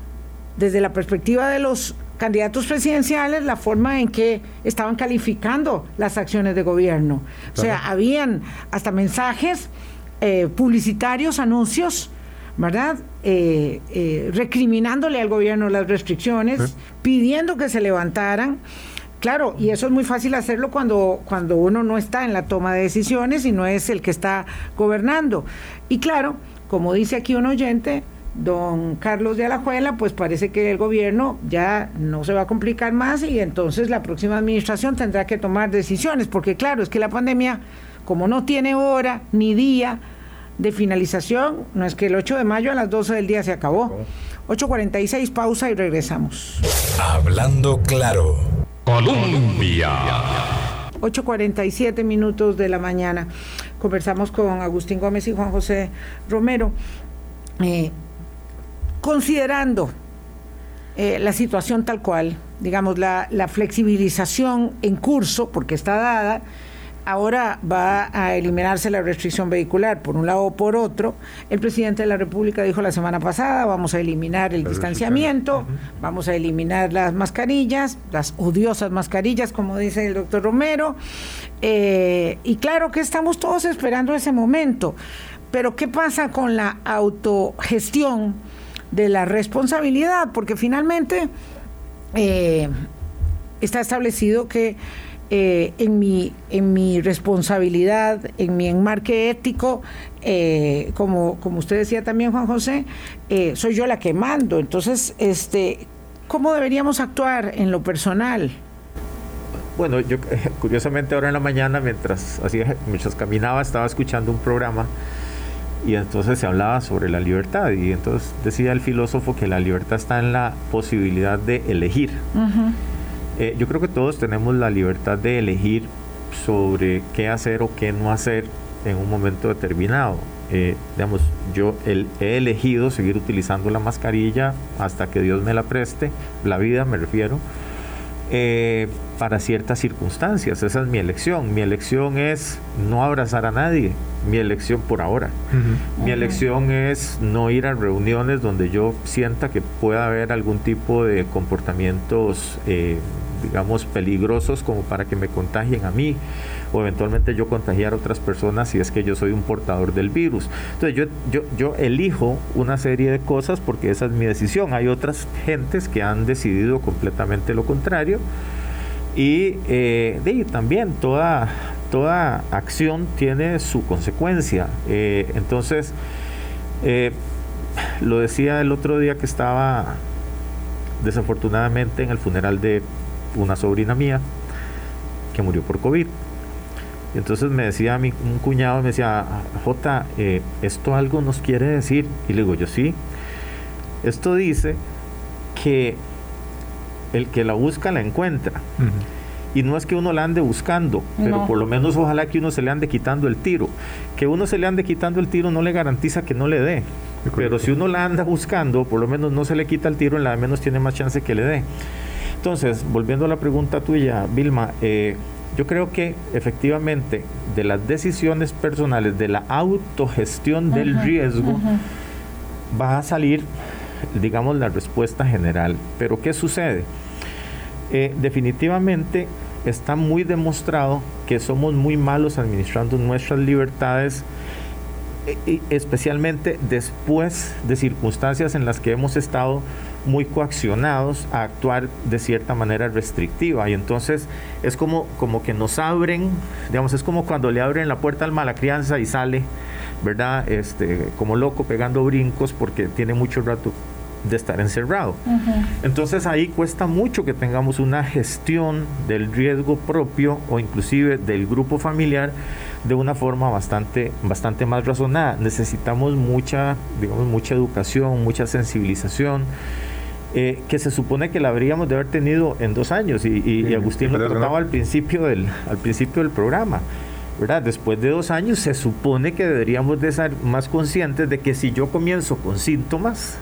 desde la perspectiva de los candidatos presidenciales la forma en que estaban calificando las acciones de gobierno. O sea, habían hasta mensajes eh, publicitarios, anuncios, ¿verdad? Eh, eh, recriminándole al gobierno las restricciones, pidiendo que se levantaran. Claro, y eso es muy fácil hacerlo cuando, cuando uno no está en la toma de decisiones y no es el que está gobernando. Y claro, como dice aquí un oyente, don Carlos de Alajuela, pues parece que el gobierno ya no se va a complicar más y entonces la próxima administración tendrá que tomar decisiones, porque claro, es que la pandemia, como no tiene hora ni día de finalización, no es que el 8 de mayo a las 12 del día se acabó. 8.46, pausa y regresamos. Hablando claro. Colombia. 8.47 minutos de la mañana. Conversamos con Agustín Gómez y Juan José Romero. Eh, considerando eh, la situación tal cual, digamos, la, la flexibilización en curso, porque está dada, ahora va a eliminarse la restricción vehicular por un lado o por otro. El presidente de la República dijo la semana pasada, vamos a eliminar el distanciamiento, vamos a eliminar las mascarillas, las odiosas mascarillas, como dice el doctor Romero. Eh, y claro que estamos todos esperando ese momento. Pero ¿qué pasa con la autogestión de la responsabilidad? Porque finalmente eh, está establecido que eh, en, mi, en mi responsabilidad, en mi enmarque ético, eh, como, como usted decía también, Juan José, eh, soy yo la que mando. Entonces, este, ¿cómo deberíamos actuar en lo personal? bueno, yo [laughs] curiosamente ahora en la mañana, mientras, hacía, mientras caminaba, estaba escuchando un programa y entonces se hablaba sobre la libertad y entonces decía el filósofo que la libertad está en la posibilidad de elegir. Eh, yo creo que todos tenemos la libertad de elegir sobre qué hacer o qué no hacer en un momento determinado. Eh, digamos, yo he elegido seguir utilizando la mascarilla hasta que Dios me la preste, la vida me refiero, eh, para ciertas circunstancias. Esa es mi elección. Mi elección es no abrazar a nadie. Mi elección por ahora. Mi elección es no ir a reuniones donde yo sienta que pueda haber algún tipo de comportamientos eh, digamos, peligrosos como para que me contagien a mí o eventualmente yo contagiar a otras personas si es que yo soy un portador del virus. Entonces yo, yo, elijo una serie de cosas porque esa es mi decisión. Hay otras gentes que han decidido completamente lo contrario y eh, también toda, toda acción tiene su consecuencia. Eh, entonces, eh, lo decía el otro día que estaba desafortunadamente en el funeral de una sobrina mía que murió por COVID. Y entonces me decía mi, un cuñado, me decía, J, eh, ¿esto algo nos quiere decir? Y le digo, yo sí. Esto dice que el que la busca la encuentra. Y no es que uno la ande buscando, pero por lo menos ojalá que uno se le ande quitando el tiro. Que uno se le ande quitando el tiro no le garantiza que no le dé. Pero si uno la anda buscando, por lo menos no se le quita el tiro, en la menos tiene más chance que le dé. Entonces, volviendo a la pregunta tuya, Vilma, eh, yo creo que efectivamente de las decisiones personales, de la autogestión del riesgo, va a salir, digamos, la respuesta general. Pero ¿qué sucede? Eh, definitivamente está muy demostrado que somos muy malos administrando nuestras libertades e, especialmente después de circunstancias en las que hemos estado muy coaccionados a actuar de cierta manera restrictiva y entonces es como, como que nos abren, digamos, es como cuando le abren la puerta al mala crianza y sale, ¿verdad? Este, como loco pegando brincos porque tiene mucho rato de estar encerrado. Entonces ahí cuesta mucho que tengamos una gestión del riesgo propio o inclusive del grupo familiar de una forma bastante, bastante más razonada. Necesitamos mucha, digamos, mucha educación, mucha sensibilización. Eh, que se supone que la habríamos de haber tenido en dos años y, Agustín lo trataba al principio del al principio del programa ¿verdad? después de dos años se supone que deberíamos de ser más conscientes de que si yo comienzo con síntomas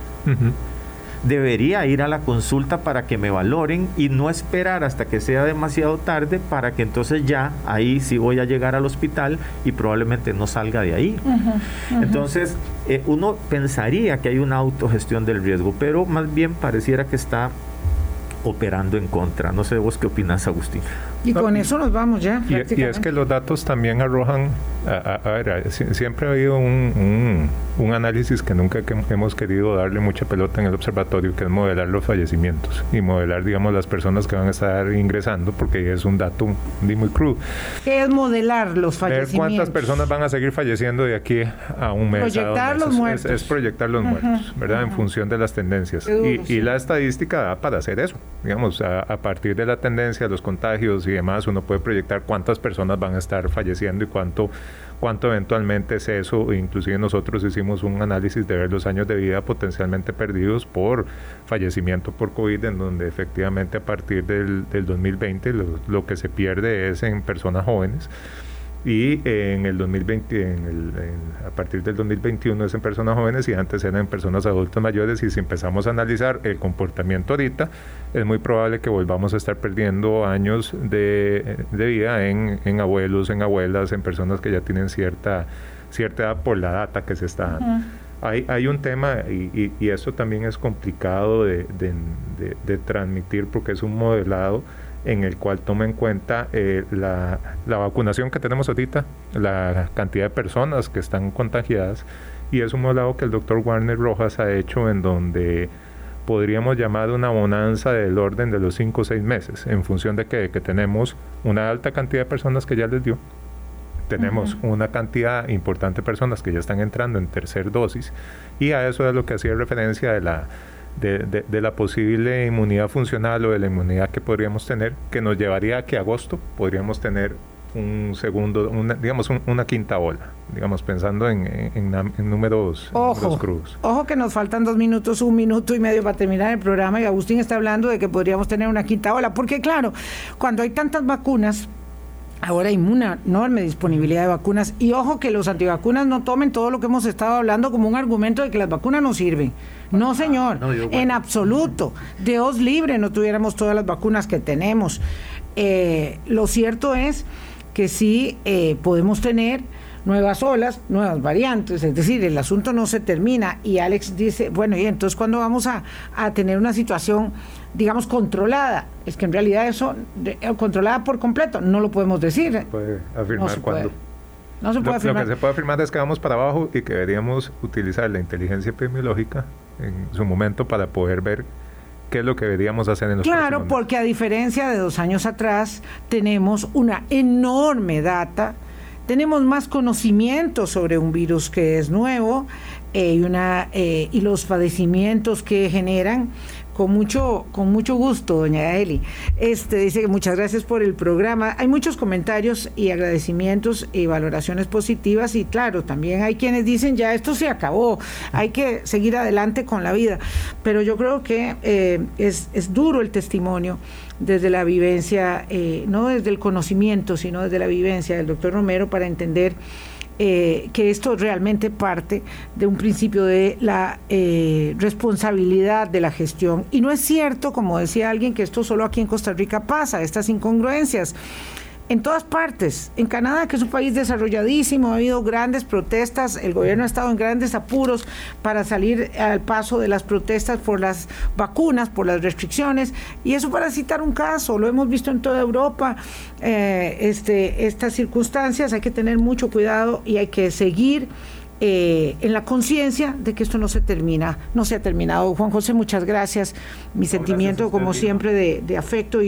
debería ir a la consulta para que me valoren y no esperar hasta que sea demasiado tarde para que entonces ya ahí sí voy a llegar al hospital y probablemente no salga de ahí. Entonces, eh, uno pensaría que hay una autogestión del riesgo, pero más bien pareciera que está operando en contra. No sé vos qué opinas, Agustín. Y con eso nos vamos ya. Y, es que los datos también arrojan, a, ver, siempre ha habido un, un, análisis que nunca hemos querido darle mucha pelota en el observatorio, que es modelar los fallecimientos y modelar, digamos, las personas que van a estar ingresando, porque es un dato muy crudo. ¿Qué es modelar los fallecimientos? Ver cuántas personas van a seguir falleciendo de aquí a un mes. Proyectar los muertos. Es, proyectar los muertos, ¿verdad? En función de las tendencias. y, la estadística da para hacer eso. Digamos, a, a partir de la tendencia, los contagios y demás, uno puede proyectar cuántas personas van a estar falleciendo y cuánto, cuánto eventualmente es eso. Inclusive nosotros hicimos un análisis de ver los años de vida potencialmente perdidos por fallecimiento por COVID, en donde efectivamente a partir del, del 2020 lo, lo que se pierde es en personas jóvenes y en el 2020, en el, a partir del 2021 es en personas jóvenes y antes eran en personas adultas mayores y si empezamos a analizar el comportamiento ahorita, es muy probable que volvamos a estar perdiendo años de, de vida en, en, abuelos, en abuelas, en personas que ya tienen cierta, cierta edad por la data que se está dando. Hay, hay, un tema y, y, eso también es complicado de, de, de transmitir porque es un modelado en el cual toma en cuenta eh, la, vacunación que tenemos ahorita, la cantidad de personas que están contagiadas, y es un modelo que el doctor Warner Rojas ha hecho en donde podríamos llamar una bonanza del orden de los 5 o 6 meses, en función de que, tenemos una alta cantidad de personas que ya les dio, tenemos una cantidad importante de personas que ya están entrando en tercer dosis, y a eso es lo que hacía referencia de la de, la posible inmunidad funcional o de la inmunidad que podríamos tener, que nos llevaría a que agosto podríamos tener un segundo, una, digamos, una quinta ola, digamos, pensando en, números, ojo, crudos. Ojo que nos faltan dos minutos, un minuto y medio para terminar el programa y Agustín está hablando de que podríamos tener una quinta ola, porque claro, cuando hay tantas vacunas, Ahora hay una enorme disponibilidad de vacunas y ojo que los antivacunas no tomen todo lo que hemos estado hablando como un argumento de que las vacunas no sirven. No, señor, en absoluto. Dios libre no tuviéramos todas las vacunas que tenemos. Eh, lo cierto es que sí eh, podemos tener nuevas olas, nuevas variantes, es decir, el asunto no se termina y Alex dice, bueno, y entonces cuando vamos a, tener una situación, digamos, controlada, es que en realidad eso, eh, controlada por completo, no lo podemos decir. puede afirmar cuándo. No se puede afirmar. Lo que se puede afirmar es que vamos para abajo y que deberíamos utilizar la inteligencia epidemiológica en su momento para poder ver qué es lo que deberíamos hacer en los Claro, porque a diferencia de dos años atrás, tenemos una enorme data tenemos más conocimiento sobre un virus que es nuevo eh, y, una, eh, y los padecimientos que generan. Con mucho, con mucho gusto, doña Eli. Este dice que muchas gracias por el programa. Hay muchos comentarios y agradecimientos y valoraciones positivas y claro, también hay quienes dicen ya esto se acabó, hay que seguir adelante con la vida. Pero yo creo que eh, es, es duro el testimonio desde la vivencia, eh, no desde el conocimiento, sino desde la vivencia del doctor Romero para entender eh, que esto realmente parte de un principio de la eh, responsabilidad de la gestión. Y no es cierto, como decía alguien, que esto solo aquí en Costa Rica pasa, estas incongruencias en todas partes. En Canadá, que es un país desarrolladísimo, ha habido grandes protestas, el gobierno ha estado en grandes apuros para salir al paso de las protestas por las vacunas, por las restricciones, y eso para citar un caso, lo hemos visto en toda Europa, eh, este, estas circunstancias, hay que tener mucho cuidado y hay que seguir. Eh, en la conciencia de que esto no se termina, no se ha terminado. Juan José, muchas gracias. Mi sentimiento, como siempre, de, de afecto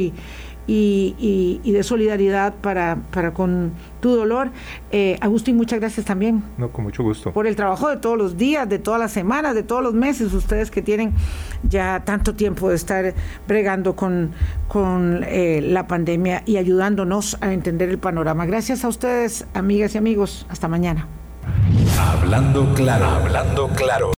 y, y, de solidaridad para, para, con tu dolor. Eh, Agustín, muchas gracias también. No, con mucho gusto. Por el trabajo de todos los días, de todas las semanas, de todos los meses, ustedes que tienen ya tanto tiempo de estar bregando con, con eh, la pandemia y ayudándonos a entender el panorama. Gracias a ustedes, amigas y amigos. Hasta mañana. Hablando claro, hablando claro.